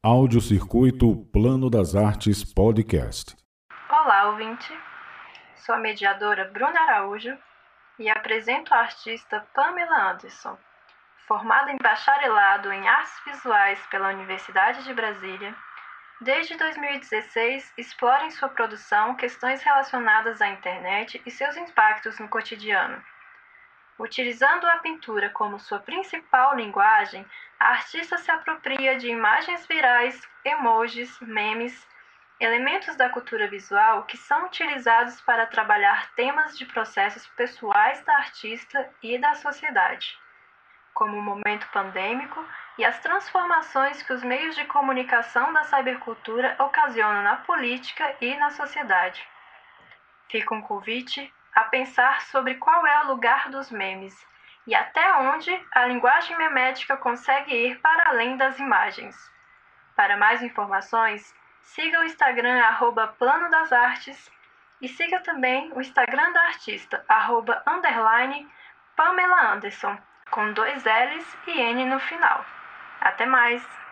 Audiocircuito Plano das Artes Podcast. Olá, ouvinte. Sou a mediadora Bruna Araújo e apresento a artista Pamela Anderson, formada em bacharelado em Artes Visuais pela Universidade de Brasília. Desde 2016, explora em sua produção questões relacionadas à internet e seus impactos no cotidiano. Utilizando a pintura como sua principal linguagem, a artista se apropria de imagens virais, emojis, memes, elementos da cultura visual que são utilizados para trabalhar temas de processos pessoais da artista e da sociedade, como o momento pandêmico e as transformações que os meios de comunicação da cybercultura ocasionam na política e na sociedade. Fica um convite a pensar sobre qual é o lugar dos memes e até onde a linguagem memética consegue ir para além das imagens. Para mais informações, siga o Instagram arroba Plano das Artes e siga também o Instagram da artista, arroba underline Pamela Anderson, com dois L's e N no final. Até mais!